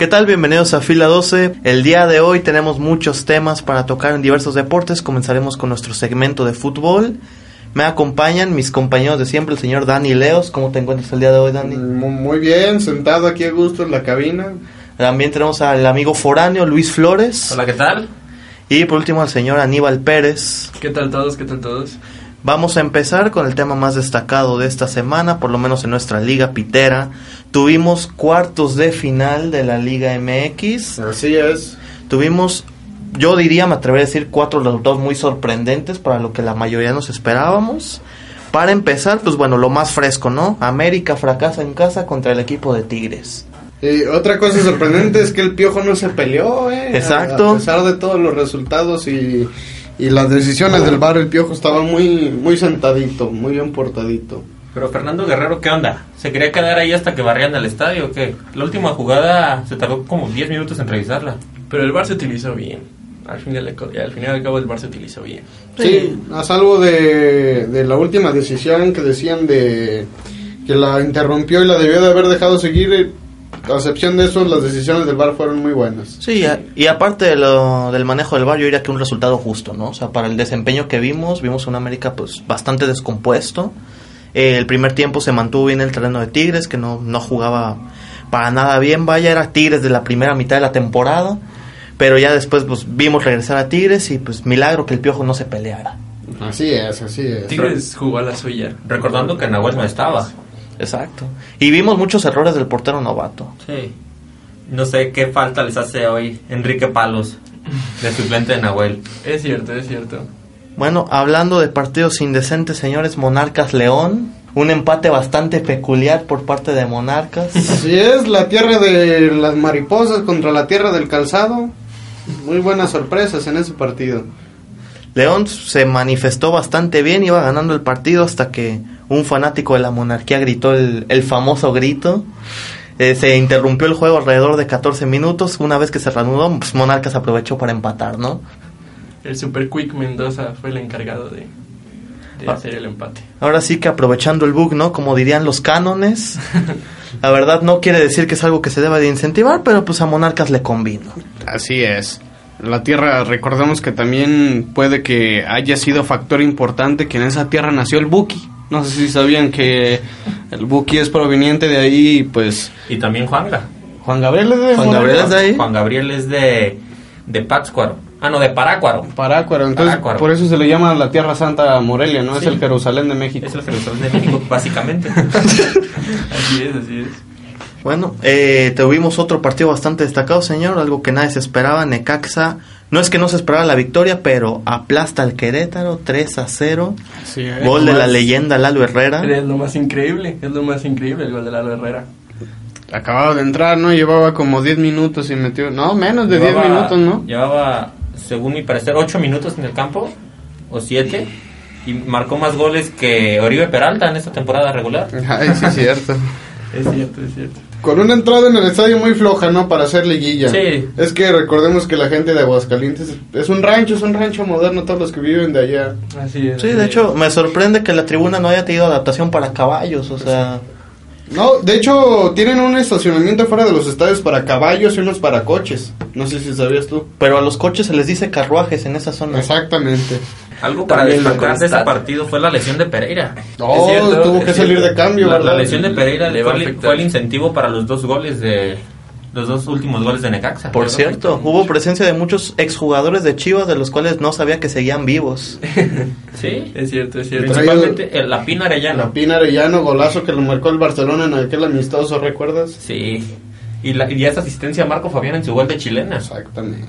¿Qué tal? Bienvenidos a Fila 12. El día de hoy tenemos muchos temas para tocar en diversos deportes. Comenzaremos con nuestro segmento de fútbol. Me acompañan mis compañeros de siempre, el señor Dani Leos. ¿Cómo te encuentras el día de hoy, Dani? Muy bien, sentado aquí a gusto en la cabina. También tenemos al amigo foráneo Luis Flores. Hola, ¿qué tal? Y por último al señor Aníbal Pérez. ¿Qué tal todos? ¿Qué tal todos? Vamos a empezar con el tema más destacado de esta semana, por lo menos en nuestra liga pitera. Tuvimos cuartos de final de la Liga MX. Así es. Tuvimos, yo diría, me atrevería a decir, cuatro resultados muy sorprendentes para lo que la mayoría nos esperábamos. Para empezar, pues bueno, lo más fresco, ¿no? América fracasa en casa contra el equipo de Tigres. Y otra cosa sorprendente es que el Piojo no se peleó, ¿eh? Exacto. A pesar de todos los resultados y, y las decisiones del bar, el Piojo estaba muy, muy sentadito, muy bien portadito. Pero Fernando Guerrero, ¿qué onda? ¿Se quería quedar ahí hasta que barrían el estadio o qué? La última jugada se tardó como 10 minutos en revisarla. Pero el bar se utilizó bien. Al final, al final al cabo el bar se utilizó bien. Sí, a salvo de, de la última decisión que decían de que la interrumpió y la debió de haber dejado seguir, a excepción de eso, las decisiones del bar fueron muy buenas. Sí, a- y aparte de lo, del manejo del bar, yo diría que un resultado justo, ¿no? O sea, para el desempeño que vimos, vimos un América pues bastante descompuesto. Eh, el primer tiempo se mantuvo bien el terreno de Tigres, que no, no jugaba para nada bien, vaya, era Tigres de la primera mitad de la temporada. Pero ya después pues vimos regresar a Tigres y pues milagro que el Piojo no se peleara. Así es, así es. Tigres jugó a la suya. Recordando que Nahuel no estaba. Exacto. Y vimos muchos errores del portero novato. Sí. No sé qué falta les hace hoy Enrique Palos, de suplente de Nahuel. Es cierto, es cierto. Bueno, hablando de partidos indecentes, señores, Monarcas León. Un empate bastante peculiar por parte de Monarcas. Así es, la tierra de las mariposas contra la tierra del calzado. Muy buenas sorpresas en ese partido. León se manifestó bastante bien, iba ganando el partido hasta que un fanático de la monarquía gritó el, el famoso grito. Eh, se interrumpió el juego alrededor de 14 minutos. Una vez que se reanudó, pues Monarcas aprovechó para empatar, ¿no? El Super Quick Mendoza fue el encargado de, de Ah. hacer el empate. Ahora sí que aprovechando el bug, ¿no? Como dirían los cánones. La verdad no quiere decir que es algo que se deba de incentivar, pero pues a Monarcas le convino. Así es. La tierra, recordemos que también puede que haya sido factor importante que en esa tierra nació el Buki. No sé si sabían que el Buki es proveniente de ahí, pues Y también Juanga. Juan Gabriel es de Juan. Gabriel es de ahí. Juan Gabriel es de, de Pátzcuaro. Ah, no, de Parácuaro. Parácuaro, entonces Parácuaro. por eso se le llama la Tierra Santa Morelia, ¿no? Es el Jerusalén de México. Es el Jerusalén de México, básicamente. Así es, así es. Bueno, eh, tuvimos otro partido bastante destacado, señor, algo que nadie se esperaba, Necaxa. No es que no se esperaba la victoria, pero aplasta al Querétaro 3 a 0. Así es. Gol de la leyenda Lalo Herrera. Es lo más increíble, es lo más increíble el gol de Lalo Herrera. Acababa de entrar, ¿no? Llevaba como 10 minutos y metió... No, menos de 10 Llevaba- minutos, ¿no? Llevaba, según mi parecer, 8 minutos en el campo, o 7, y marcó más goles que Oribe Peralta en esta temporada regular. Ay, sí, es cierto. Es cierto, es cierto. Con una entrada en el estadio muy floja, ¿no? Para hacer liguilla. Sí. Es que recordemos que la gente de Aguascalientes es un rancho, es un rancho moderno, todos los que viven de allá. Así es. Sí, así de es. hecho, me sorprende que la tribuna no haya tenido adaptación para caballos, o sea... No, de hecho, tienen un estacionamiento fuera de los estadios para caballos y unos para coches. No sé si sabías tú. Pero a los coches se les dice carruajes en esa zona. Exactamente. Algo para destacar de ese partido fue la lesión de Pereira. Oh, cierto, tuvo que salir de cambio, La, lesión de Pereira Le fue, el- afectar. fue el incentivo para los dos goles de los dos últimos goles de Necaxa. Por cierto, hubo presencia de muchos exjugadores de Chivas de los cuales no sabía que seguían vivos. Sí, Es cierto, es cierto. principalmente el- la Pina Arellano. La Pina Arellano, golazo que lo marcó el Barcelona en aquel amistoso, ¿recuerdas? Sí. Y, la, y esa asistencia a Marco Fabián en su gol de chilena. Exactamente.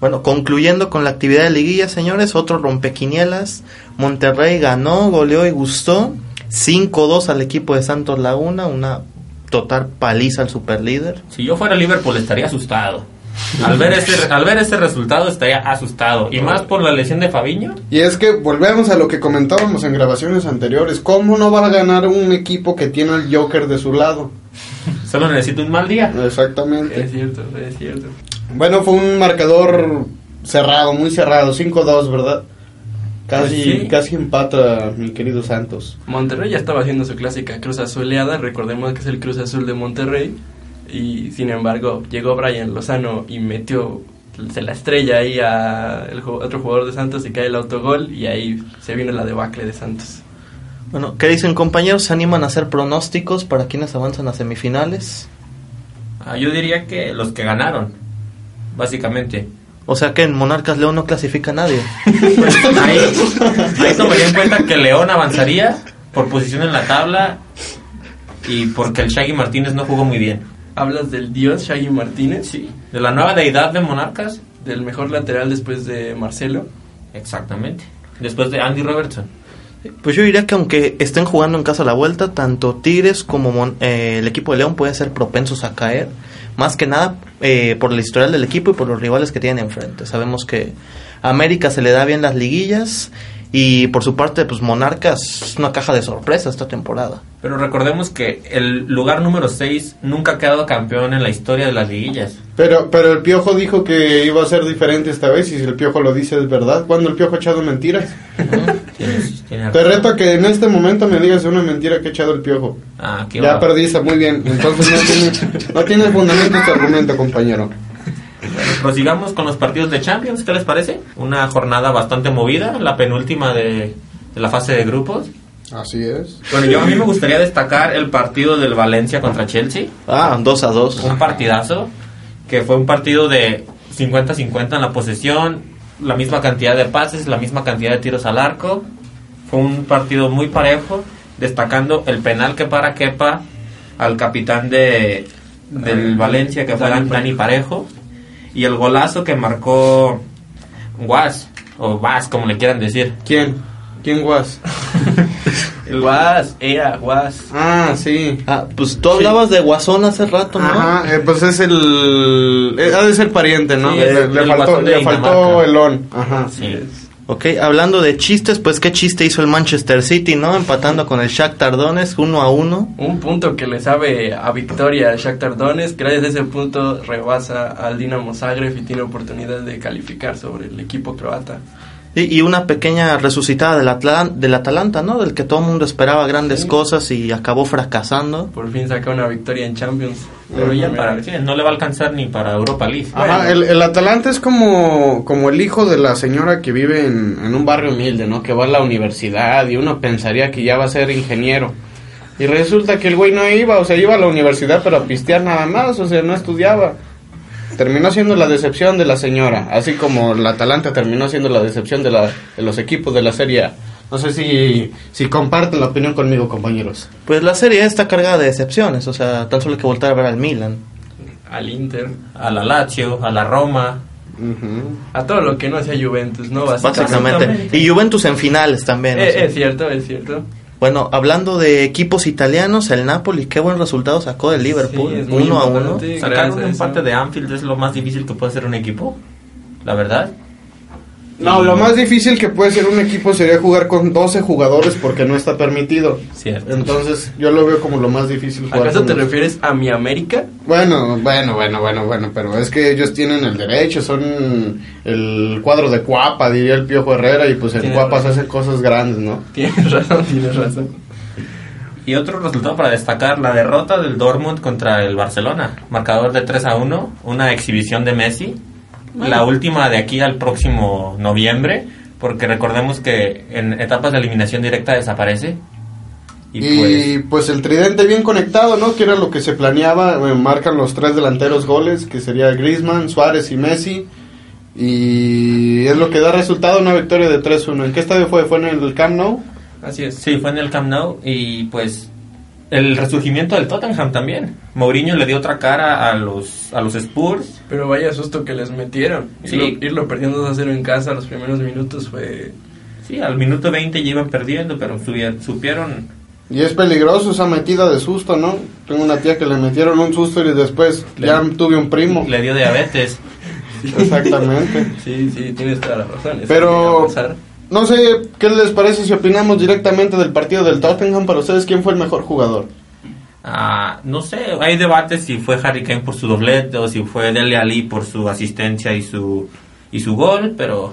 Bueno, concluyendo con la actividad de liguilla, señores, otro rompequinielas. Monterrey ganó, goleó y gustó. 5-2 al equipo de Santos Laguna, una total paliza al superlíder. Si yo fuera Liverpool estaría asustado. Al ver este, al ver este resultado estaría asustado. Y más por la lesión de Fabiño. Y es que volvemos a lo que comentábamos en grabaciones anteriores. ¿Cómo no va a ganar un equipo que tiene al Joker de su lado? Solo necesita un mal día. Exactamente. Es cierto, es cierto. Bueno, fue un marcador cerrado, muy cerrado, 5-2, ¿verdad? Casi, Sí. casi empata mi querido Santos. Monterrey ya estaba haciendo su clásica cruz azuleada. Recordemos que es el Cruz Azul de Monterrey. Y sin embargo, llegó Brian Lozano y metió se la estrella ahí a el otro jugador de Santos y cae el autogol y ahí se vino la debacle de Santos. Bueno, ¿qué dicen compañeros? ¿Se animan a hacer pronósticos para quienes avanzan a semifinales? Ah, yo diría que los que ganaron, básicamente. O sea que en Monarcas León no clasifica a nadie. Pues ahí, ahí tomaría en cuenta que León avanzaría por posición en la tabla y porque el Shaggy Martínez no jugó muy bien. Hablas del dios Shaggy Martínez, Sí, de la nueva deidad de Monarcas, del mejor lateral después de Marcelo. exactamente. Después de Andy Robertson. Pues yo diría que aunque estén jugando en casa a la vuelta, tanto Tigres como Mon- eh, el equipo de León pueden ser propensos a caer. Más que nada eh, por el historial del equipo y por los rivales que tienen enfrente. Sabemos que a América se le da bien las liguillas y por su parte, pues Monarcas es una caja de sorpresa esta temporada. Pero recordemos que el lugar número 6 nunca ha quedado campeón en la historia de las liguillas. Pero, pero el Piojo dijo que iba a ser diferente esta vez y si el Piojo lo dice es verdad. ¿Cuándo el Piojo ha echado mentiras? Tienes- tienes Te reto a que en este momento me digas una mentira que ha echado el Piojo. Ah, qué Ya va. perdiste, muy bien. Entonces no tiene, no tiene fundamento este argumento, compañero. Bueno, prosigamos con los partidos de Champions, ¿qué les parece? Una jornada bastante movida, la penúltima de, de la fase de grupos. Así es. Bueno, yo a mí me gustaría destacar el partido del Valencia contra Chelsea. Ah, 2 a 2. Un partidazo, que fue un partido de 50-50 en la posesión, la misma cantidad de pases, la misma cantidad de tiros al arco. Fue un partido muy parejo, destacando el penal que para Kepa al capitán de, del Valencia, que fue Dani Dani Parejo, y el golazo que marcó Guas, o Vas, como le quieran decir. ¿Quién? ¿Quién was? El Guas, ea, Guas. Ah, sí. Ah, pues tú hablabas de Guasón hace rato, ¿no? Ajá, eh, pues es el... eh, ha de ser pariente, ¿no? Sí, le, el faltó, le faltó el on. Ajá. Sí. Ok, hablando de chistes, pues qué chiste hizo el Manchester City, ¿no? Empatando con el Shakhtar Donetsk uno a uno. Un punto que le sabe a victoria al Shakhtar Donetsk. Gracias a ese punto rebasa al Dinamo Zagreb y tiene oportunidad de calificar sobre el equipo croata. Y, y una pequeña resucitada del, Atlan- del Atalanta, ¿no? Del que todo el mundo esperaba grandes Sí. cosas y acabó fracasando. Por fin saca una victoria en Champions. Pero ya para, sí, no le va a alcanzar ni para Europa League. Ajá, el, el Atalanta es como, como el hijo de la señora que vive en, en un barrio humilde, ¿no? Que va a la universidad y uno pensaría que ya va a ser ingeniero. Y resulta que el güey no iba, o sea, iba a la universidad pero a pistear nada más, o sea, no estudiaba. Terminó siendo la decepción de la señora, así como el Atalanta terminó siendo la decepción de, la, de los equipos de la Serie A. No sé si, si comparten la opinión conmigo, compañeros. Pues la serie está cargada de decepciones, o sea, tan solo hay que voltar a ver al Milan. Al Inter. a la Lazio, a la Roma. Ujú. A todo lo que no sea Juventus, ¿no? Básicamente. Exactamente. Y Juventus en finales también. o Eh, sea. es cierto, es cierto. Bueno, hablando de equipos italianos, el Napoli, qué buen resultado sacó del Liverpool. Sí, uno a uno. Sacar un empate de Anfield es lo más difícil que puede hacer un equipo. La verdad. No, lo más difícil que puede ser un equipo sería jugar con 12 jugadores porque no está permitido. Cierto. Entonces, yo lo veo como lo más difícil. jugar ¿Acaso te los- refieres a mi América? Bueno, bueno, bueno, bueno, bueno, pero es que ellos tienen el derecho, son el cuadro de Cuapa, diría el Piojo Herrera, y pues el Cuapa se hace cosas grandes, ¿no? Tienes razón, tienes razón. Y otro resultado para destacar, la derrota del Dortmund contra el Barcelona. Marcador de 3 a 1, una exhibición de Messi. La última de aquí al próximo noviembre, porque recordemos que en etapas de eliminación directa desaparece. Y, Y, pues, pues, el tridente bien conectado, ¿no? Que era lo que se planeaba, eh, marcan los tres delanteros goles, que sería Griezmann, Suárez y Messi. Y es lo que da resultado una victoria de 3-1. ¿En qué estadio fue? ¿Fue en el Camp Nou? Así es. sí, fue en el Camp Nou y pues el resurgimiento del Tottenham también. Mourinho le dio otra cara a los, a los Spurs. Pero vaya susto que les metieron. Sí. Irlo, irlo perdiendo 2 a 0 en casa los primeros minutos fue... Sí, al minuto 20 ya iban perdiendo, pero supieron Y es peligroso esa metida de susto, ¿no? Tengo una tía que le metieron un susto y después Le- ya tuve un primo. le dio diabetes. Exactamente. Sí, sí, tienes toda la razón. eso Pero-. No sé qué les parece si opinamos directamente del partido del Tottenham. Para ustedes, ¿quién fue el mejor jugador? Ah, no sé, hay debates si fue Harry Kane por su doblete o si fue Dele Ali por su asistencia y su y su gol, pero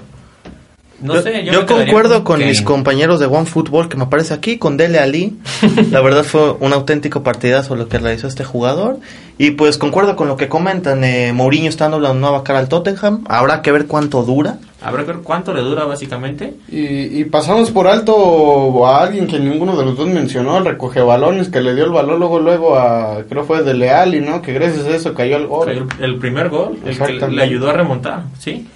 No yo, sé, yo concuerdo con mis compañeros de One Football que me aparece aquí, con Dele Ali. La verdad fue un auténtico partidazo lo que realizó este jugador. Y pues concuerdo con lo que comentan. Eh, Mourinho está dando la nueva cara al Tottenham. Habrá que ver cuánto dura. Habrá que ver cuánto le dura básicamente. Y, y pasamos por alto a alguien que ninguno de los dos mencionó, el recoge balones que le dio el balón luego luego a creo fue de Leal y no que gracias a eso cayó el gol. El, el primer gol, el que le ayudó a remontar, ¿sí?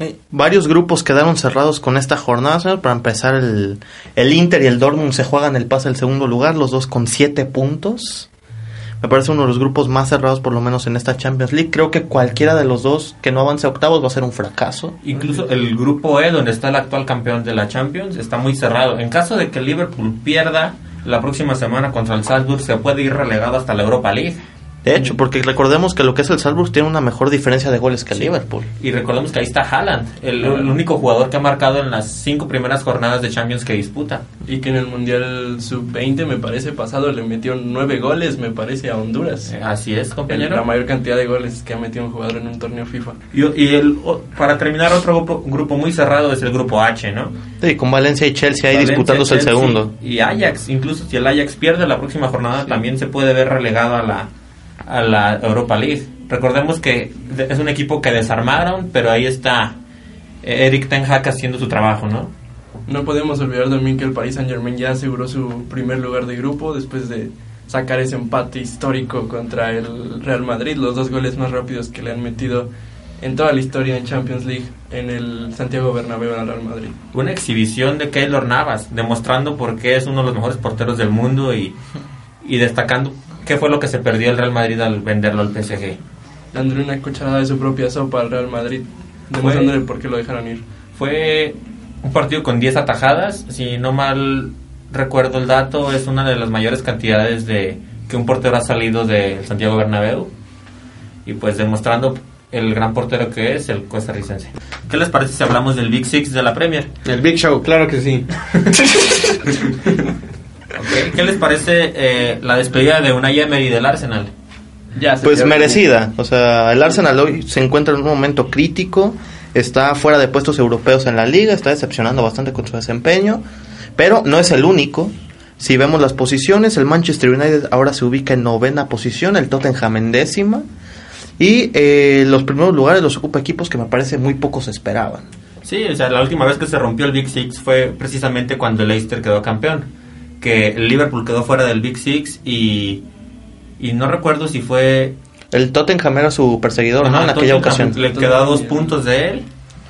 Eh, varios grupos quedaron cerrados con esta jornada. señor. Para empezar, el, el Inter y el Dortmund se juegan el pase al segundo lugar, los dos con siete puntos. Me parece uno de los grupos más cerrados, por lo menos en esta Champions League. Creo que cualquiera de los dos que no avance a octavos va a ser un fracaso. Incluso el grupo E, donde está el actual campeón de la Champions, está muy cerrado. En caso de que Liverpool pierda la próxima semana contra el Salzburg, se puede ir relegado hasta la Europa League. De hecho, porque recordemos que lo que es el Salzburg tiene una mejor diferencia de goles que el Sí. Liverpool. Y recordemos que ahí está Haaland, el, el único jugador que ha marcado en las cinco primeras jornadas de Champions que disputa. Y que en el Mundial Sub-20, me parece, pasado le metió nueve goles, me parece, a Honduras. Eh, Así es, El- compañero. la mayor cantidad de goles que ha metido un jugador en un torneo FIFA. Y, y el, o- para terminar, otro grupo, grupo muy cerrado es el grupo H, ¿no? Sí, con Valencia y Chelsea ahí Valencia, disputándose el segundo. Y Ajax, incluso si el Ajax pierde la próxima jornada, también se puede ver relegado a la, a la Europa League. Recordemos que es un equipo que desarmaron, pero ahí está eh, Eric Ten Hag haciendo su trabajo, ¿no? No podemos olvidar también que el Paris Saint Germain ya aseguró su primer lugar de grupo después de sacar ese empate histórico contra el Real Madrid, los dos goles más rápidos que le han metido en toda la historia en Champions League en el Santiago Bernabéu al Real Madrid. Una exhibición de Keylor Navas, demostrando por qué es uno de los mejores porteros del mundo y, y destacando qué fue lo que se perdió el Real Madrid al venderlo al PSG. Dándole una cucharada de su propia sopa al Real Madrid, demostrándole por qué lo dejaron ir. Fue un partido con 10 atajadas, si no mal recuerdo el dato, es una de las mayores cantidades de que un portero ha salido de Santiago Bernabéu y pues demostrando el gran portero que es el costarricense. ¿Qué les parece si hablamos del Big Six de la Premier? El Big Show, claro que sí. ¿Qué les parece eh, la despedida de Unai Emery del Arsenal? Ya se Pues merecida. O sea, el Arsenal hoy se encuentra en un momento crítico. Está fuera de puestos europeos en la liga. Está decepcionando bastante con su desempeño. Pero no es el único. Si vemos las posiciones, el Manchester United ahora se ubica en novena posición. El Tottenham en décima. Y eh, los primeros lugares los ocupa equipos que me parece muy pocos esperaban. Sí, o sea, la última vez que se rompió el Big Six fue precisamente cuando el Leicester quedó campeón. Que el Liverpool quedó fuera del Big Six y, y no recuerdo si fue... El Tottenham era su perseguidor, ¿no? En aquella ocasión. Le quedó a dos puntos de él.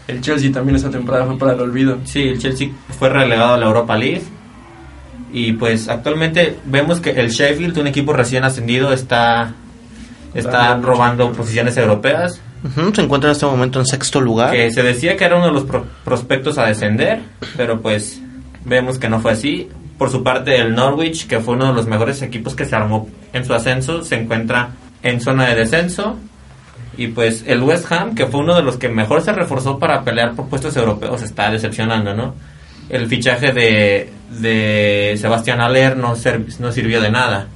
El Chelsea también esa temporada fue para el olvido. Sí, el Chelsea fue relegado a la Europa League. Y pues actualmente vemos que el Sheffield, un equipo recién ascendido, está, está robando posiciones europeas. Ujú, se encuentra en este momento en sexto lugar. Que se decía que era uno de los pro- prospectos a descender, pero pues vemos que no fue así. Por su parte, el Norwich, que fue uno de los mejores equipos que se armó en su ascenso, se encuentra en zona de descenso. Y pues el West Ham, que fue uno de los que mejor se reforzó para pelear por puestos europeos, está decepcionando, ¿no? El fichaje de, de Sebastián Aller no, ser- no sirvió de nada.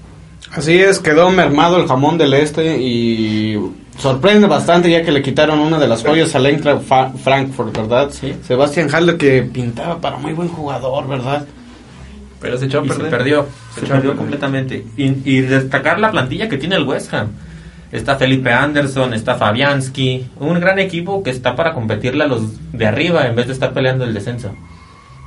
Así es, quedó mermado el jamón del este y sorprende bastante ya que le quitaron una de las joyas al Eintracht Frankfurt, ¿verdad? Sí. Sebastián Haller que pintaba para muy buen jugador, ¿verdad? Pero se echó a y se perder. perdió, se, Se echó a perder. completamente. Y, y destacar la plantilla que tiene el West Ham. Está Felipe Anderson, está Fabianski, un gran equipo que está para competirle a los de arriba en vez de estar peleando el descenso.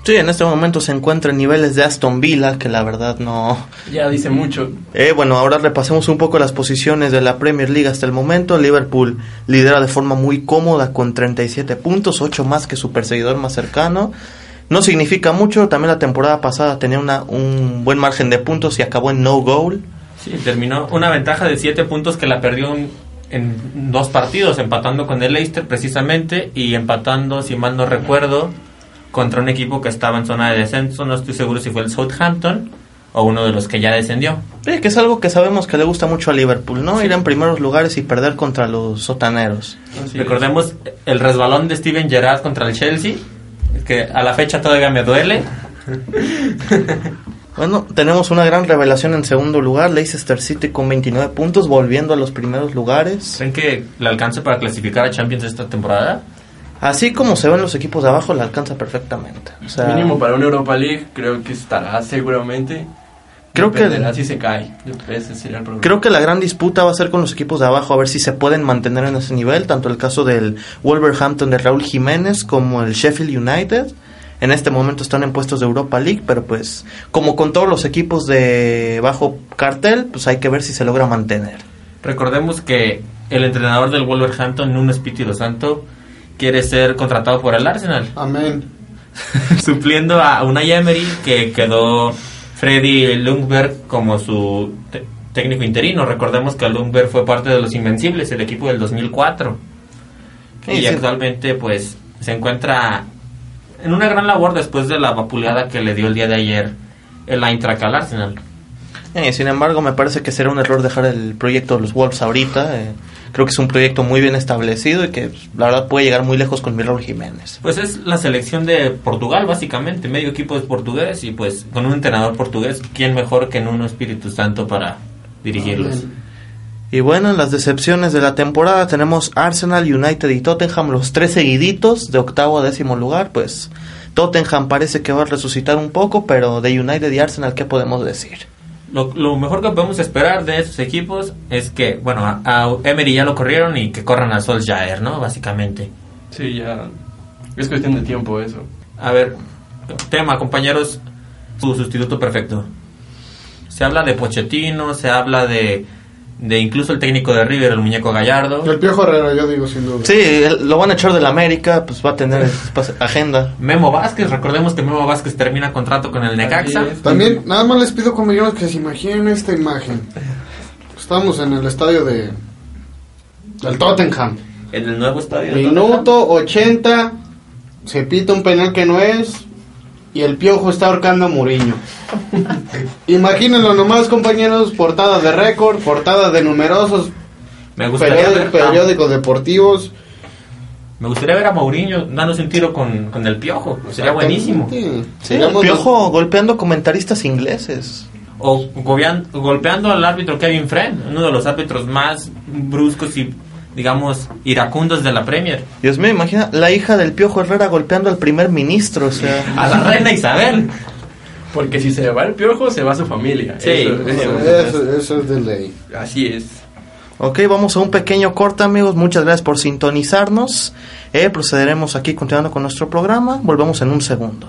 Sí, en este momento se encuentra en niveles de Aston Villa, que la verdad no... Ya dice mucho. Eh, bueno, ahora repasemos un poco las posiciones de la Premier League hasta el momento. Liverpool lidera de forma muy cómoda con 37 puntos, 8 más que su perseguidor más cercano. No significa mucho, también la temporada pasada tenía una, un buen margen de puntos y acabó en no goal. Sí, terminó una ventaja de 7 puntos que la perdió en, en dos partidos, empatando con el Leicester precisamente y empatando, si mal no recuerdo, contra un equipo que estaba en zona de descenso. No estoy seguro si fue el Southampton o uno de los que ya descendió. Eh, que es algo que sabemos que le gusta mucho a Liverpool, ¿no? Ir en primeros lugares y perder contra los sotaneros. Así Recordemos el resbalón de Steven Gerrard contra el Chelsea, que a la fecha todavía me duele. Bueno, tenemos una gran revelación en segundo lugar, Leicester City con 29 puntos, volviendo a los primeros lugares. ¿Creen que le alcance para clasificar a Champions esta temporada? Así como se ven los equipos de abajo, le alcanza perfectamente. O sea, Mínimo para una Europa League creo que estará seguramente. Creo que- si se cae. Ese sería el problema. Creo que la gran disputa va a ser con los equipos de abajo, a ver si se pueden mantener en ese nivel, tanto el caso del Wolverhampton de Raúl Jiménez como el Sheffield United. En este momento están en puestos de Europa League, pero pues como con todos los equipos de bajo cartel, pues hay que ver si se logra mantener. Recordemos que el entrenador del Wolverhampton, Nuno Espíritu Santo, quiere ser contratado por el Arsenal, Amén. supliendo a Unai Emery, que quedó Freddy Lundberg como su técnico interino. Recordemos que Lundberg fue parte de los Invencibles, el equipo del 2004. Sí, y sí. actualmente pues se encuentra en una gran labor después de la vapuleada que le dio el día de ayer el Eintracht al Arsenal. Eh, sin embargo, me parece que será un error dejar el proyecto de los Wolves ahorita. eh, creo que es un proyecto muy bien establecido y que pues, la verdad puede llegar muy lejos con Raúl Jiménez. Pues es la selección de Portugal, básicamente. Medio equipo es portugués y pues con un entrenador portugués, ¿quién mejor que en un Espíritu Santo para dirigirlos? Y bueno, en las decepciones de la temporada tenemos Arsenal, United y Tottenham, los tres seguiditos de octavo a décimo lugar. Pues Tottenham parece que va a resucitar un poco, pero de United y Arsenal, ¿qué podemos decir? Lo, lo mejor que podemos esperar de esos equipos es que, bueno, a, a Emery ya lo corrieron y que corran a Solskjaer, ¿no? Básicamente. Sí, ya. Es cuestión de tiempo eso. A ver, tema, compañeros, su sustituto perfecto. Se habla de Pochettino, se habla de, de incluso el técnico de River, el muñeco Gallardo. El Piojo Herrera, yo digo sin duda. Sí, lo van a echar de la América, pues va a tener espa- agenda. Memo Vázquez, recordemos que Memo Vázquez termina contrato con el Necaxa. También, nada más les pido compañeros que se imaginen esta imagen. Estamos en el estadio de del Tottenham. En el nuevo estadio. Minuto 80, se pita un penal que no es y el piojo está ahorcando a Muriño. Imagínenlo nomás, compañeros, portada de récord, portada de numerosos Me periódicos, ver, a- periódicos deportivos. me gustaría ver a Mourinho dándose un tiro con, con el piojo. Sería buenísimo. Sí, el Piojo golpeando comentaristas ingleses. O gobean- golpeando al árbitro Kevin Friend, uno de los árbitros más bruscos y, digamos, iracundos de la Premier. Dios mío, imagina la hija del Piojo Herrera golpeando al primer ministro, o sea... A la reina Isabel. Porque si se va el piojo, se va su familia. Sí. Eso- eso- Eso, eso es de ley. así es. Ok, vamos a un pequeño corte, amigos. Muchas gracias por sintonizarnos. Eh, procederemos aquí continuando con nuestro programa. Volvemos en un segundo.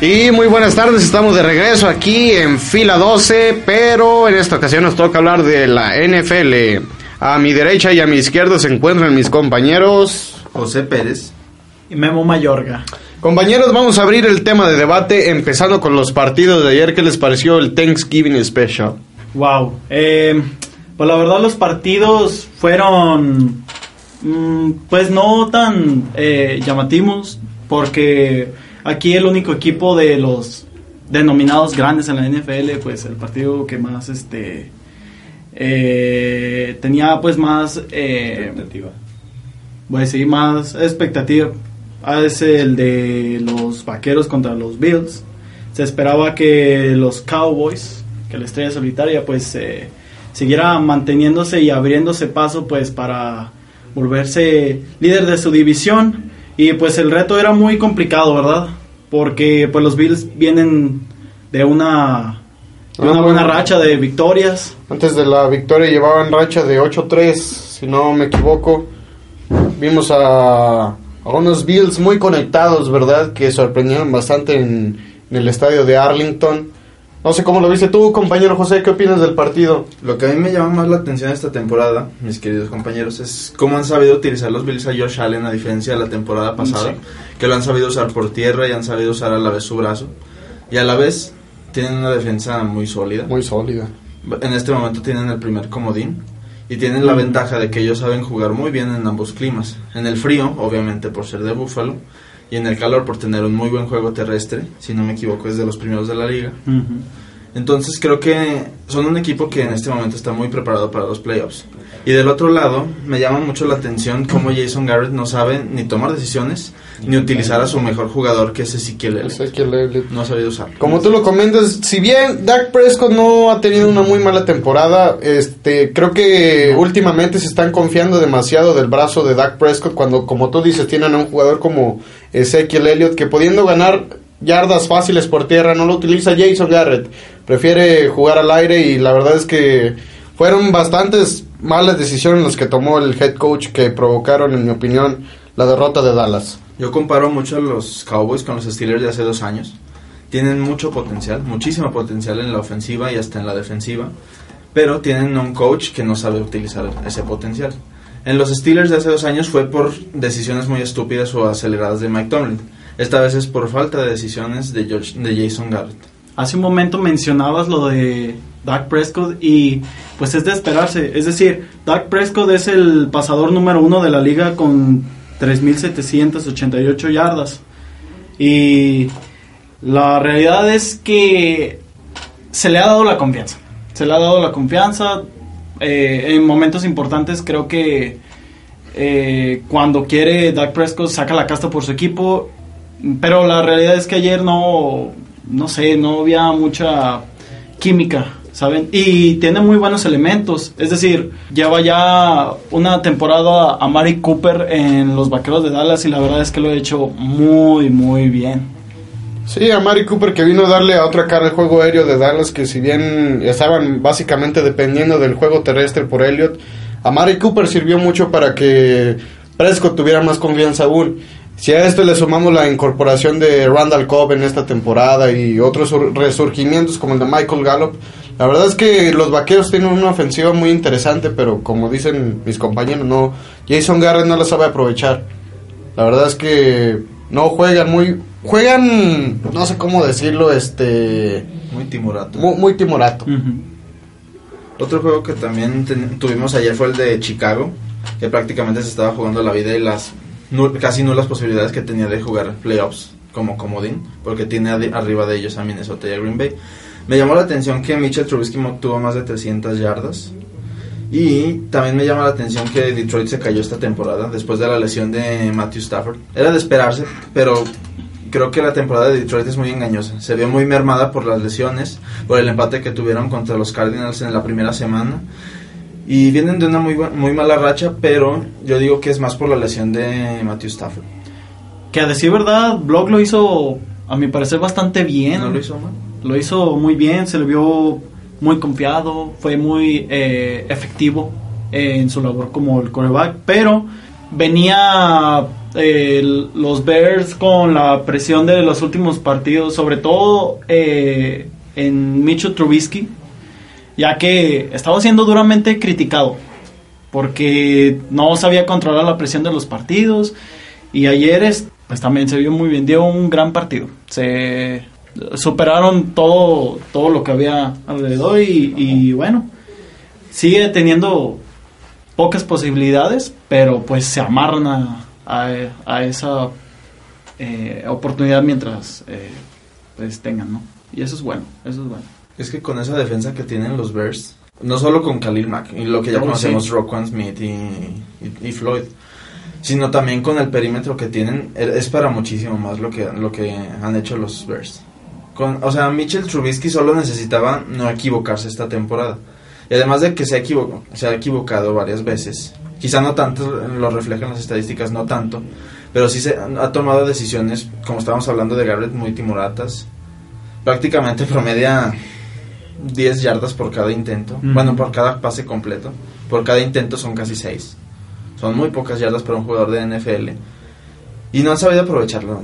Y muy buenas tardes, estamos de regreso aquí en fila 12, pero en esta ocasión nos toca hablar de la NFL. A mi derecha y a mi izquierda se encuentran mis compañeros. José Pérez. y Memo Mayorga. Compañeros, vamos a abrir el tema de debate empezando con los partidos de ayer. ¿Qué les pareció el Thanksgiving Special? Wow. Eh, pues la verdad los partidos fueron mm, pues no tan eh, llamativos porque aquí el único equipo de los denominados grandes en la NFL pues el partido que más este eh, tenía pues más eh, voy a decir más expectativa Ah, es el de los vaqueros contra los Bills. Se esperaba que los Cowboys, que la estrella solitaria, pues eh, siguiera manteniéndose y abriéndose paso pues para volverse líder de su división. Y pues el reto era muy complicado, ¿verdad? Porque pues los Bills vienen de una, de una Ah, buena racha de victorias. Antes de la victoria llevaban racha de 8-3, si no me equivoco. Vimos a, a unos Bills muy conectados, ¿verdad? Que sorprendieron bastante en, en el estadio de Arlington. No sé cómo lo viste tú, compañero José, ¿qué opinas del partido? Lo que a mí me llama más la atención esta temporada, mis queridos compañeros, es cómo han sabido utilizar los Bills a Josh Allen a diferencia de la temporada pasada, que lo han sabido usar por tierra y han sabido usar a la vez su brazo. Y a la vez tienen una defensa muy sólida. Muy sólida. En este momento tienen el primer comodín y tienen la ventaja de que ellos saben jugar muy bien en ambos climas. En el frío, obviamente por ser de Buffalo, y en el calor por tener un muy buen juego terrestre, si no me equivoco es de los primeros de la liga. Entonces creo que son un equipo que en este momento está muy preparado para los playoffs. Y del otro lado, me llama mucho la atención cómo Jason Garrett no sabe ni tomar decisiones, ni utilizar a su mejor jugador, que es Ezequiel Elliott. No ha sabido usarlo. Como tú lo comentas, si bien Dak Prescott no ha tenido una muy mala temporada, este, creo que últimamente se están confiando demasiado del brazo de Dak Prescott cuando, como tú dices, tienen a un jugador como Ezequiel Elliott que pudiendo ganar yardas fáciles por tierra no lo utiliza Jason Garrett, prefiere jugar al aire y la verdad es que fueron bastantes malas decisiones las que tomó el head coach que provocaron, en mi opinión, la derrota de Dallas. Yo comparo mucho a los Cowboys con los Steelers de hace dos años. Tienen mucho potencial, muchísimo potencial en la ofensiva y hasta en la defensiva, pero tienen un coach que no sabe utilizar ese potencial. En los Steelers de hace dos años fue por decisiones muy estúpidas o aceleradas de Mike Tomlin. Esta vez es por falta de decisiones de, George- de Jason Garrett. Hace un momento mencionabas lo de Dak Prescott y pues es de esperarse. Es decir, Dak Prescott es el pasador número uno de la liga con 3.788 yardas. Y la realidad es que se le ha dado la confianza. Se le ha dado la confianza. Eh, en momentos importantes creo que eh, cuando quiere Dak Prescott saca la casta por su equipo. Pero la realidad es que ayer no, no sé, no había mucha química, ¿saben? Y tiene muy buenos elementos. Es decir, lleva ya una temporada a Mari Cooper en los Vaqueros de Dallas y la verdad es que lo ha hecho muy, muy bien. Sí, a Mari Cooper que vino a darle a otra cara el juego aéreo de Dallas, que si bien estaban básicamente dependiendo del juego terrestre por Elliott, a Mari Cooper sirvió mucho para que Prescott tuviera más confianza aún. Si a esto le sumamos la incorporación de Randall Cobb en esta temporada y otros sur- resurgimientos como el de Michael Gallup, la verdad es que los vaqueros tienen una ofensiva muy interesante, pero como dicen mis compañeros, no, Jason Garrett no la sabe aprovechar. La verdad es que no juegan muy juegan no sé cómo decirlo este Muy timorato. muy, muy timorato Otro juego que también tuvimos ayer fue el de Chicago, que prácticamente se estaba jugando la vida y las casi nulas posibilidades que tenía de jugar playoffs como comodín, porque tiene arriba de ellos a Minnesota y a Green Bay. Me llamó la atención que Mitchell Trubisky mo- tuvo más de 300 yardas. Y también me llama la atención que Detroit se cayó esta temporada después de la lesión de Matthew Stafford. Era de esperarse, pero creo que la temporada de Detroit es muy engañosa. Se vio muy mermada por las lesiones, por el empate que tuvieron contra los Cardinals en la primera semana. Y vienen de una muy, muy mala racha, pero yo digo que es más por la lesión de Matthew Stafford. Que a decir verdad, Block lo hizo, a mi parecer, bastante bien. ¿No lo hizo mal? Lo hizo muy bien, se le vio muy confiado, fue muy eh, efectivo eh, en su labor como el coreback, pero venía eh, los Bears con la presión de los últimos partidos, sobre todo eh, en Mitchell Trubisky, ya que estaba siendo duramente criticado porque no sabía controlar la presión de los partidos y ayer es- pues también se vio muy bien, dio un gran partido. Se superaron todo todo lo que había alrededor y, bueno, sigue teniendo pocas posibilidades, pero pues se amarran a, a, a esa eh, oportunidad mientras eh, pues tengan, ¿no? Y eso es bueno, eso es bueno. Es que con esa defensa que tienen los Bears, no solo con Khalil Mack y lo que ya conocemos, sí. Roquan Smith y, y- y Floyd, sino también con el perímetro que tienen, e- es para muchísimo más lo que, lo que han hecho los Bears. Con, o sea, Mitchell Trubisky solo necesitaba no equivocarse esta temporada. Y además de que se ha, equivo- se ha equivocado varias veces, quizá no tanto, lo reflejan las estadísticas, no tanto, pero sí se ha tomado decisiones, como estábamos hablando de Garrett, muy timoratas. Prácticamente promedia 10 yardas por cada intento. Ujú. Bueno, por cada pase completo. Por cada intento son casi 6. Son muy pocas yardas para un jugador de NFL. Y no han sabido aprovecharlo.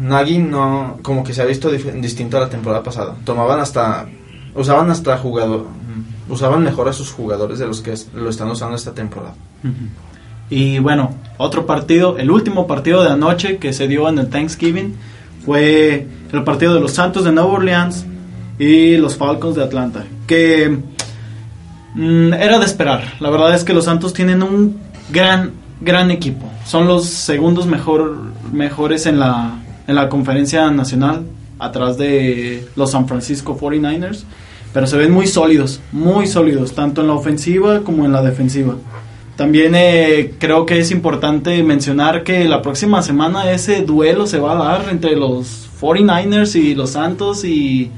Nagy no, como que se ha visto distinto a la temporada pasada. Tomaban hasta, usaban hasta jugador, usaban mejor a sus jugadores de los que lo están usando esta temporada. Y bueno, otro partido, el último partido de anoche que se dio en el Thanksgiving fue el partido de los Santos de Nueva Orleans y los Falcons de Atlanta. Que Mm, era de esperar. La verdad es que los Santos tienen un gran, gran equipo. Son los segundos mejor, mejores en la, en la conferencia nacional, atrás de los San Francisco 49ers. Pero se ven muy sólidos, muy sólidos, tanto en la ofensiva como en la defensiva. También eh, creo que es importante mencionar que la próxima semana ese duelo se va a dar entre los 49ers y los Santos y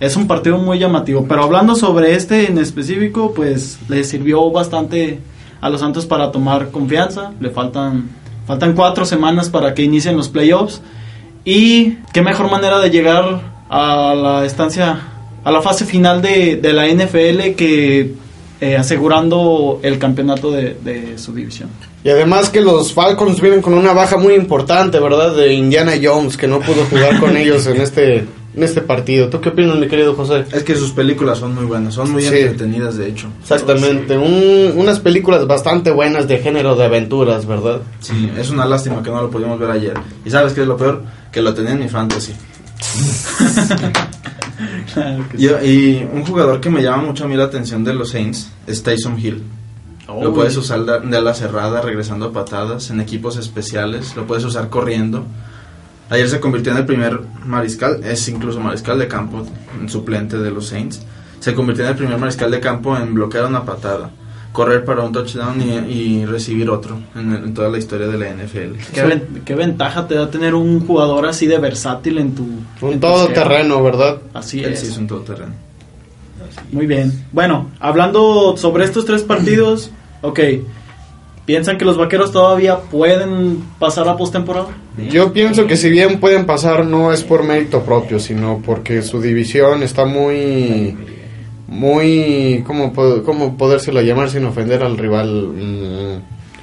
es un partido muy llamativo. Pero hablando sobre este en específico, pues le sirvió bastante a los Santos para tomar confianza. Le faltan, faltan cuatro semanas para que inicien los playoffs. Y qué mejor manera de llegar a la estancia, a la fase final de, de la NFL que eh, asegurando el campeonato de, de su división. Y además que los Falcons vienen con una baja muy importante, ¿verdad? De Indiana Jones, que no pudo jugar con ellos en este en este partido. ¿Tú qué opinas, mi querido José? Es que sus películas son muy buenas, son muy Sí. entretenidas de hecho. Exactamente, un- unas películas bastante buenas de género de aventuras, ¿verdad? Sí, es una lástima que no lo pudimos ver ayer. Y sabes qué es lo peor? Que lo tenía en mi fantasy. Y, y un jugador que me llama mucho a mí la atención de los Saints es Tyson Hill. Lo puedes usar de de ala cerrada, regresando a patadas, en equipos especiales, lo puedes usar corriendo. Ayer se convirtió en el primer mariscal, es incluso mariscal de campo, en suplente de los Saints. Se convirtió en el primer mariscal de campo en bloquear una patada, correr para un touchdown y, y recibir otro en, en toda la historia de la NFL. ¿Qué, ven- qué ventaja te da tener un jugador así de versátil en tu... Un en tu todoterreno, ¿verdad? Así Él es. sí es un todoterreno. Muy bien. Bueno, hablando sobre estos tres partidos, ok. ¿Piensan que los vaqueros todavía pueden pasar a postemporada? Yo pienso que si bien pueden pasar no es por mérito propio, sino porque su división está muy muy cómo cómo podérselo llamar sin ofender al rival Mm,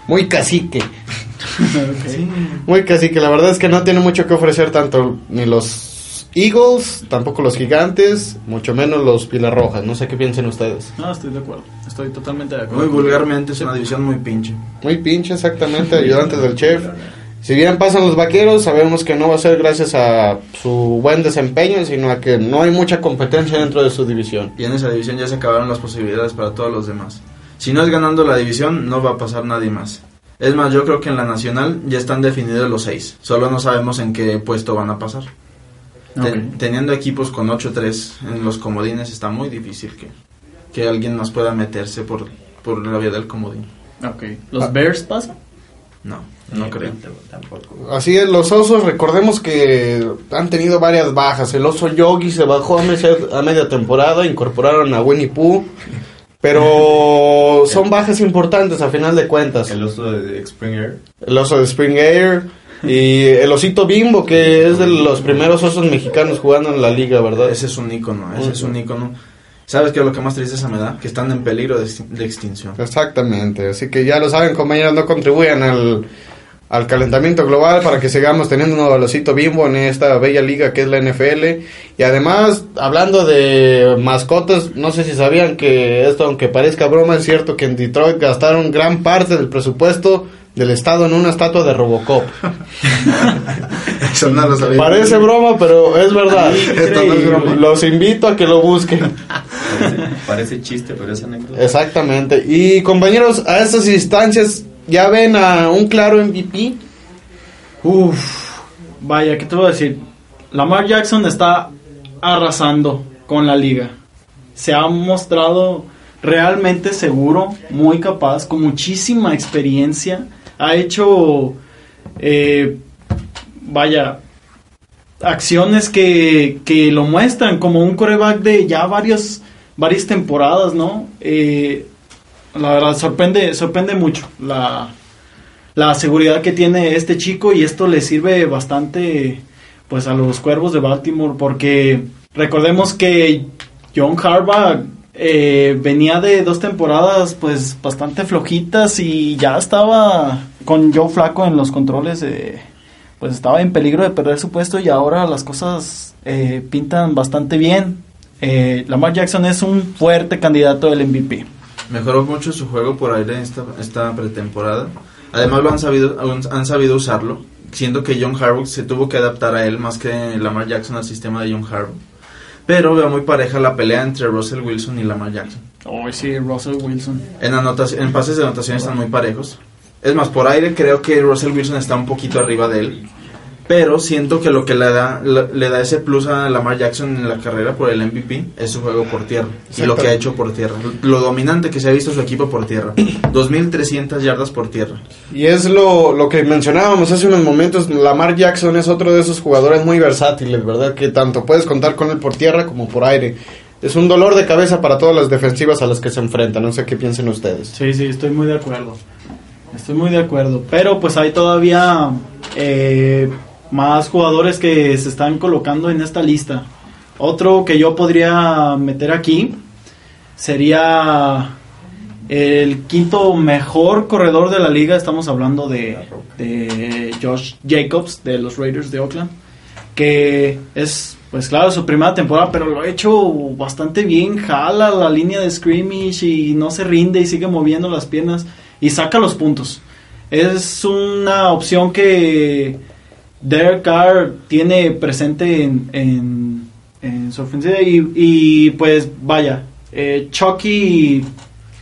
muy cacique. Muy cacique, la verdad es que no tiene mucho que ofrecer tanto ni los Eagles, tampoco los Gigantes, mucho menos los Pilas Rojas. No sé qué piensen ustedes. No, estoy de acuerdo. Estoy totalmente de acuerdo. Muy vulgarmente es una división muy pinche. Muy pinche, exactamente, ayudantes del chef. Si bien pasan los vaqueros, sabemos que no va a ser gracias a su buen desempeño, sino a que no hay mucha competencia dentro de su división. Y en esa división ya se acabaron las posibilidades para todos los demás. Si no es ganando la división, no va a pasar nadie más. Es más, yo creo que en la nacional ya están definidos los seis. Solo no sabemos en qué puesto van a pasar. Teniendo equipos con 8-3 en los comodines está muy difícil que, que alguien más pueda meterse por, por la vía del comodín. Ok. ¿Los Bears pasan? No, no creo. Tampoco. Así es, los osos, recordemos que han tenido varias bajas. El oso Yogi se bajó a media, a media temporada, incorporaron a Winnie Pooh, pero son bajas importantes a final de cuentas. El oso de Springer. El oso de Spring Air y el osito Bimbo, que es de los primeros osos mexicanos jugando en la liga, ¿verdad? Ese es un ícono, ese es un ícono. ¿Sabes qué es lo que más tristeza me da? Que están en peligro de, extin- de extinción. Exactamente, así que ya lo saben, compañeros, no contribuyan al, al calentamiento global para que sigamos teniendo un osito Bimbo en esta bella liga que es la NFL. Y además, hablando de mascotas, no sé si sabían que esto, aunque parezca broma, es cierto que en Detroit gastaron gran parte del presupuesto del estado en una estatua de Robocop. Eso no lo sabía. Parece broma, pero es verdad. Esto no es broma. Los invito a que lo busquen. Parece, parece chiste, pero es anécdota. Exactamente. Y compañeros, a estas instancias, ¿ya ven a un claro MVP? Uf, vaya, ¿qué te voy a decir? Lamar Jackson está arrasando con la liga. Se ha mostrado realmente seguro, muy capaz, con muchísima experiencia. Ha hecho, eh, vaya, acciones que, que lo muestran como un coreback de ya varios, varias temporadas, ¿no? Eh, la verdad, sorprende, sorprende mucho la, la seguridad que tiene este chico y esto le sirve bastante pues a los cuervos de Baltimore porque recordemos que John Harbaugh eh, venía de dos temporadas pues bastante flojitas y ya estaba con Joe Flaco en los controles eh, pues estaba en peligro de perder su puesto y ahora las cosas eh, pintan bastante bien. Eh, Lamar Jackson es un fuerte candidato del MVP Mejoró mucho su juego por aire esta, esta pretemporada. Además lo han sabido, han, sabido usarlo, siendo que John Harbaugh se tuvo que adaptar a él más que Lamar Jackson al sistema de John Harbaugh. Pero veo muy pareja la pelea entre Russell Wilson y Lamar Jackson. Oh, sí, Russell Wilson. En, anotación, en pases de anotación están muy parejos. Es más, por aire creo que Russell Wilson está un poquito arriba de él. Pero siento que lo que le da, le, le da ese plus a Lamar Jackson en la carrera por el MVP es su juego por tierra. Y lo que ha hecho por tierra. Lo dominante que se ha visto su equipo por tierra. 2.300 yardas por tierra. Y es lo, lo que mencionábamos hace unos momentos, Lamar Jackson es otro de esos jugadores muy versátiles, ¿verdad? Que tanto puedes contar con él por tierra como por aire. Es un dolor de cabeza para todas las defensivas a las que se enfrentan, no sé qué piensen ustedes. Sí, sí, estoy muy de acuerdo. Estoy muy de acuerdo. Pero pues hay todavía eh, más jugadores que se están colocando en esta lista. Otro que yo podría meter aquí sería el quinto mejor corredor de la liga. Estamos hablando de, Josh Jacobs de los Raiders de Oakland. Que es, pues claro, su primera temporada, pero lo ha hecho bastante bien. Jala la línea de scrimmage y no se rinde y sigue moviendo las piernas y saca los puntos. Es una opción que Derek Carr tiene presente en, en, en su ofensiva y, y, pues vaya, eh, Chucky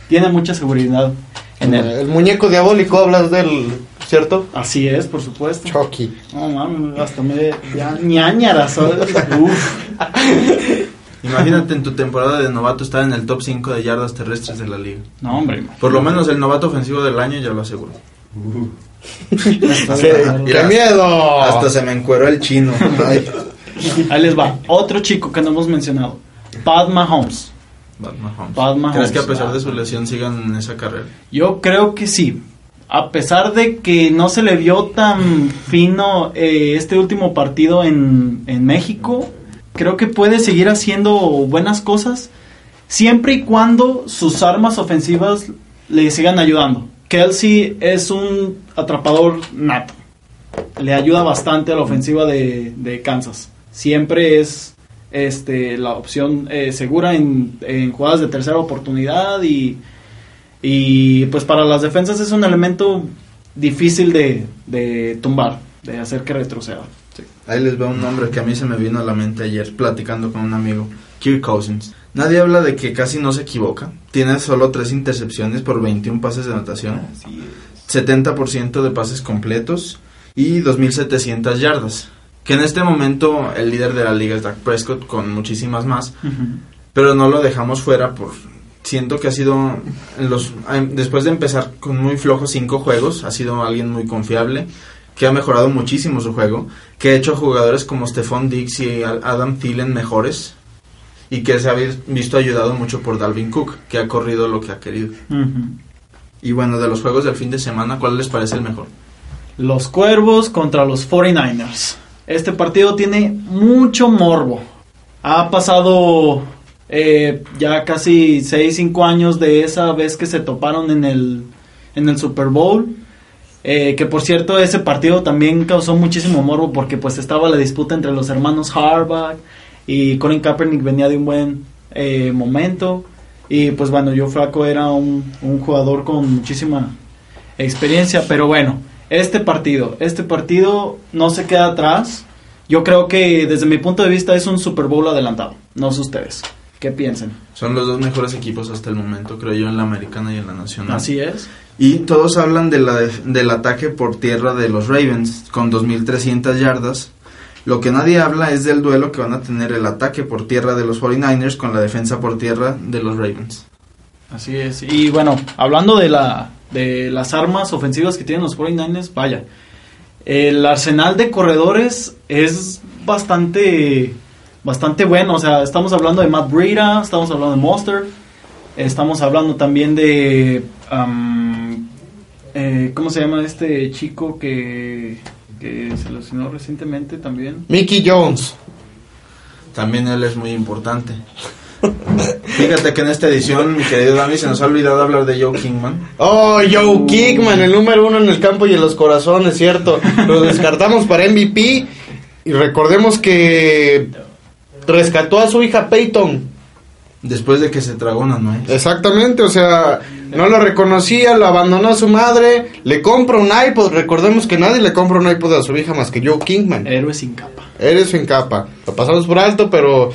tiene mucha seguridad en él. El muñeco diabólico, hablas del, ¿cierto? Así es, por supuesto. Chucky. No mames, hasta me ya ñañaras. Uf. Imagínate en tu temporada de novato estar en el top 5 de yardas terrestres de la liga. No, hombre. Por lo menos el novato ofensivo del año ya lo aseguro. ¡Qué, qué miedo! Hasta se me encueró el chino. Ay. Ahí les va. Otro chico que no hemos mencionado. Pat Mahomes. Pat Mahomes. Pat Mahomes. ¿Crees que a pesar de su lesión sigan en esa carrera? Yo creo que sí. A pesar de que no se le vio tan fino eh, este último partido en, en México, creo que puede seguir haciendo buenas cosas siempre y cuando sus armas ofensivas le sigan ayudando. Kelsey es un atrapador nato. Le ayuda bastante a la ofensiva de, Kansas. Siempre es este, la opción eh, segura en, en, jugadas de tercera oportunidad y, y, pues para las defensas es un elemento difícil de, de tumbar, de hacer que retroceda. Sí. Ahí les veo un nombre que a mí se me vino a la mente ayer platicando con un amigo, Kirk Cousins. Nadie habla de que casi no se equivoca. Tiene solo tres intercepciones por 21 pases de anotación. 70% de pases completos y 2.700 yardas. Que en este momento el líder de la liga es Dak Prescott con muchísimas más. Uh -huh. Pero no lo dejamos fuera por... Siento que ha sido... En los, después de empezar con muy flojos cinco juegos, ha sido alguien muy confiable que ha mejorado muchísimo su juego, que ha hecho jugadores como Stephon Diggs y Adam Thielen mejores y que se ha visto ayudado mucho por Dalvin Cook, que ha corrido lo que ha querido. Uh -huh. Y bueno, de los juegos del fin de semana, ¿cuál les parece el mejor? Los Cuervos contra los 49ers. Este partido tiene mucho morbo. Ha pasado eh, ya casi 6, 5 años de esa vez que se toparon en el, en el Super Bowl. Eh, que por cierto ese partido también causó muchísimo morbo porque pues estaba la disputa entre los hermanos Harbaugh y Colin Kaepernick venía de un buen eh, momento. Y pues bueno yo Flaco era un, un, jugador con muchísima experiencia pero bueno este partido este partido no se queda atrás. Yo creo que desde mi punto de vista es un Super Bowl adelantado. No sé ustedes qué piensan son los dos mejores equipos hasta el momento creo yo en la americana y en la nacional así es y todos hablan de la, del ataque por tierra de los Ravens con 2.300 yardas. Lo que nadie habla es del duelo que van a tener el ataque por tierra de los 49ers con la defensa por tierra de los Ravens. Así es. Y bueno, hablando de, la, de las armas ofensivas que tienen los 49ers, vaya. El arsenal de corredores es bastante, bastante bueno. O sea, estamos hablando de Matt Breida, estamos hablando de Monster, estamos hablando también de... Um, eh, ¿Cómo se llama este chico que, que se lesionó recientemente también? Mickey Jones. También él es muy importante. Fíjate que en esta edición, mi querido Dani, se nos ha olvidado hablar de Joe Kingman. Oh, Joe Kingman, el número uno en el campo y en los corazones, ¿cierto? Lo descartamos para MVP y recordemos que rescató a su hija Peyton. Después de que se tragó una nuez. Exactamente, o sea, no lo reconocía, lo abandonó a su madre, le compra un iPod. Recordemos que nadie le compra un iPod a su hija más que Joe Kingman. Héroe sin capa. Héroe sin capa. Lo pasamos por alto, pero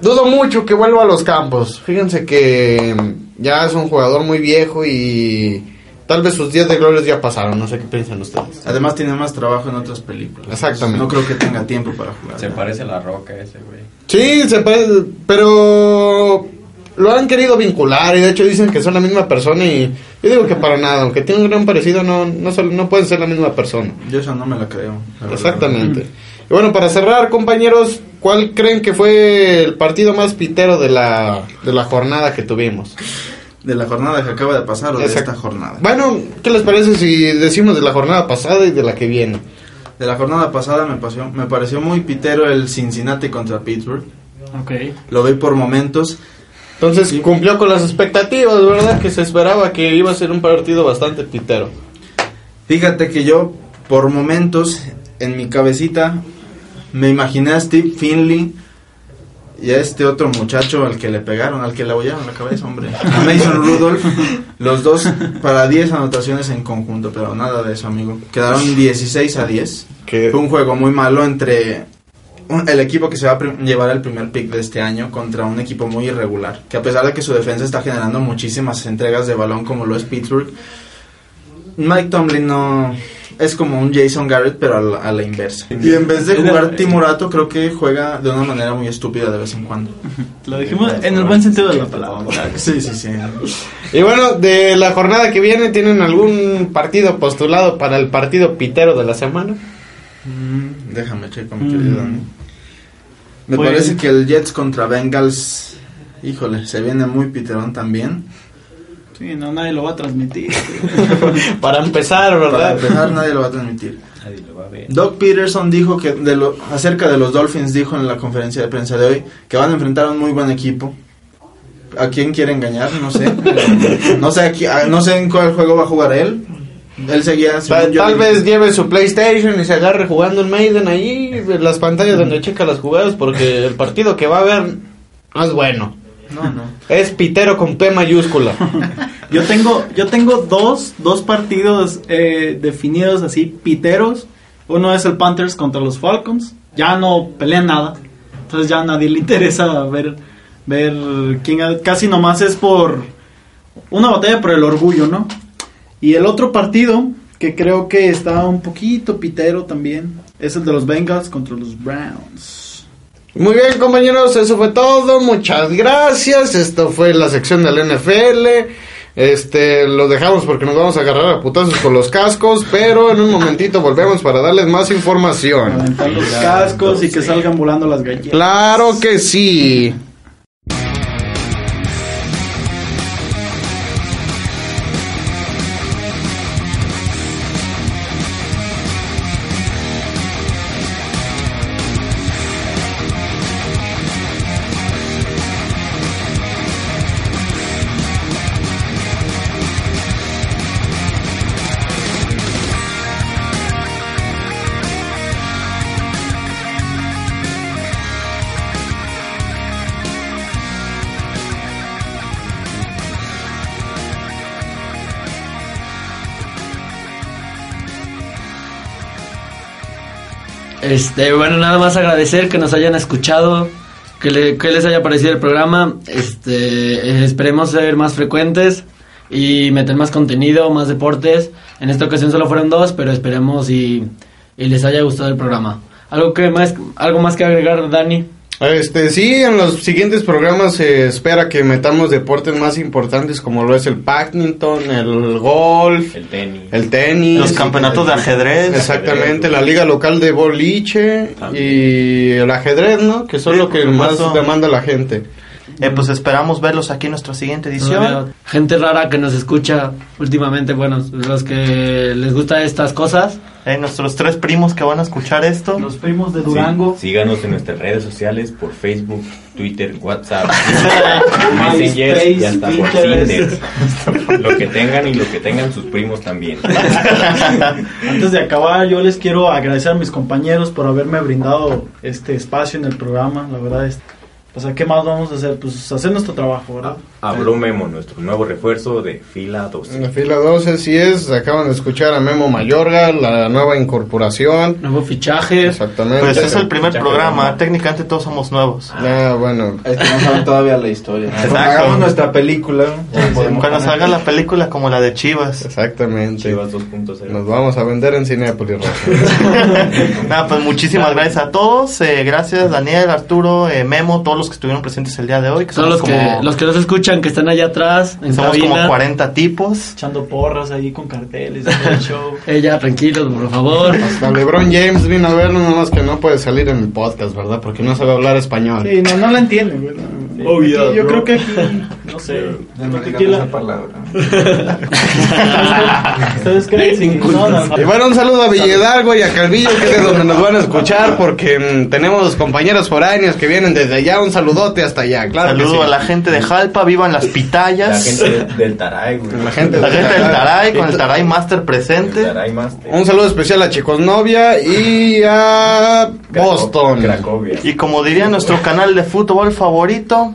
dudo mucho que vuelva a los campos. Fíjense que ya es un jugador muy viejo y tal vez sus días de gloria ya pasaron. No sé qué piensan ustedes. Además tiene más trabajo en otras películas. Exactamente. No creo que tenga tiempo para jugar. Se parece a la roca ese, güey. Sí, se puede, pero lo han querido vincular y de hecho dicen que son la misma persona y yo digo que para nada, aunque tienen un gran parecido, no, no, son- no pueden ser la misma persona. Yo eso no me la creo. la verdad. Exactamente. Y bueno, para cerrar, compañeros, ¿cuál creen que fue el partido más pitero de la, de la jornada que tuvimos? De la jornada que acaba de pasar o de esta jornada. Bueno, ¿qué les parece si decimos de la jornada pasada y de la que viene? De la jornada pasada me, pareció, me pareció muy pitero el Cincinnati contra Pittsburgh. Ok. Lo vi por momentos. Entonces cumplió con las expectativas, ¿verdad? Que se esperaba que iba a ser un partido bastante pitero. Fíjate que yo, por momentos, en mi cabecita, me imaginé a Steve Finley y a este otro muchacho al que le pegaron, al que le abollaron la cabeza, hombre. A Mason Rudolph, los dos para 10 anotaciones en conjunto, pero nada de eso, amigo. Quedaron 16 a 10. Que Fue un juego muy malo entre un- el equipo que se va a llevar el primer pick de este año contra un equipo muy irregular, que a pesar de que su defensa está generando muchísimas entregas de balón como lo es Pittsburgh, Mike Tomlin no es como un Jason Garrett pero a la, a la inversa. Y en vez de jugar Timurato creo que juega de una manera muy estúpida de vez en cuando. Lo dijimos en el buen sentido de la palabra. Sí, sí, sí. Y bueno, de la jornada que viene, ¿tienen algún partido postulado para el partido pitero de la semana? Mm, déjame checar, mi Mm. querido Dani. Me Pues- parece que el Jets contra Bengals, híjole, se viene muy piterón también. Sí, no, nadie lo va a transmitir. Para empezar, Para ¿verdad? empezar, nadie lo va a transmitir. Nadie lo va a ver. Doug Peterson dijo que de lo, acerca de los Dolphins dijo en la conferencia de prensa de hoy que van a enfrentar a un muy buen equipo. ¿A quién quiere engañar? No sé. no sé a qui- a- no sé en cuál juego va a jugar él. Él seguía Tal, vez lleve su PlayStation y se agarre jugando el Maiden ahí, en las pantallas donde checa las jugadas, porque el partido que va a ver no es bueno. No, no. Es pitero con P mayúscula. Yo tengo, yo tengo dos, dos partidos eh, definidos así, piteros. Uno es el Panthers contra los Falcons. Ya no pelean nada. Entonces ya a nadie le interesa ver, ver quién, ha- casi nomás es por una batalla por el orgullo, ¿no? Y el otro partido, que creo que está un poquito pitero también, es el de los Bengals contra los Browns. Muy bien, compañeros, eso fue todo. Muchas gracias. Esto fue la sección del NFL. Este, lo dejamos porque nos vamos a agarrar a putazos con los cascos, pero en un momentito volvemos para darles más información. Aventar los cascos y que salgan volando las galletas. Claro que sí. Este, bueno, nada más agradecer que nos hayan escuchado, que, le- que les haya parecido el programa. Este, eh, esperemos ser más frecuentes y meter más contenido, más deportes. En esta ocasión solo fueron dos, pero esperemos y, y les haya gustado el programa. Algo que más, algo más que agregar, Dani. Este, sí, en los siguientes programas se espera que metamos deportes más importantes como lo es el badminton, el golf, El tenis. el tenis. Los campeonatos de ajedrez. Exactamente, la liga local de boliche y el ajedrez, ¿no? Que son Sí, lo que más demanda la gente. Eh, pues esperamos verlos aquí en nuestra siguiente edición. Gente rara que nos escucha últimamente, bueno, los que les gusta estas cosas. Eh, nuestros tres primos que van a escuchar esto. Los primos de Sí, Durango. síganos en nuestras redes sociales por Facebook, Twitter, WhatsApp, Messenger y hasta por. Tinder. Lo que tengan y lo que tengan sus primos también. Antes de acabar, yo les quiero agradecer a mis compañeros por haberme brindado este espacio en el programa. La verdad es O sea, ¿qué más vamos a hacer? Pues hacer nuestro trabajo, ¿verdad? Habló Memo, nuestro nuevo refuerzo de fila 12. En la fila 12, sí es. Acaban de escuchar a Memo Mayorga, la nueva incorporación. Nuevo fichaje. Exactamente. Pues es el primer programa, técnicamente todos somos nuevos. Ah, bueno. Es que no saben todavía la historia. Exacto. hagamos nuestra película, Cuando salga la película como la de Chivas. Exactamente. Chivas 2.0. Nos vamos a vender en Cinepolis. Nada, pues muchísimas gracias a todos. eh, gracias Daniel, Arturo, eh, Memo, todos los que estuvieron presentes el día de hoy. Que Son los que, como, los que nos escuchan, que están allá atrás, en somos cabina. como 40 tipos. Echando porras ahí con carteles, haciendo el show. Eh, ya, tranquilos, por favor. Hasta LeBron James vino a verlo, nada más que no puede salir en el podcast, ¿verdad? Porque no sabe hablar español. Sí, no, no la entienden, güey. Oh, Aquí, yeah, yo bro. creo que aquí, no sé. Digan la- esa palabra. ¿Ustedes creen? No, no, no. Y bueno, un saludo a Villedalgo y a Calvillo, que es de donde nos van a escuchar, porque mm, tenemos compañeros foráneos que vienen desde allá. Un saludote hasta allá, claro. que Saludo sí. a la gente de Jalpa, vivan las La pitayas. gente de- del Taray, güey. La gente La gente del Taray, con el Taray. Master presente. Taray Master. Un saludo especial a Chicos Novia y a Boston. Cracovia. Y como diría nuestro canal de fútbol favorito,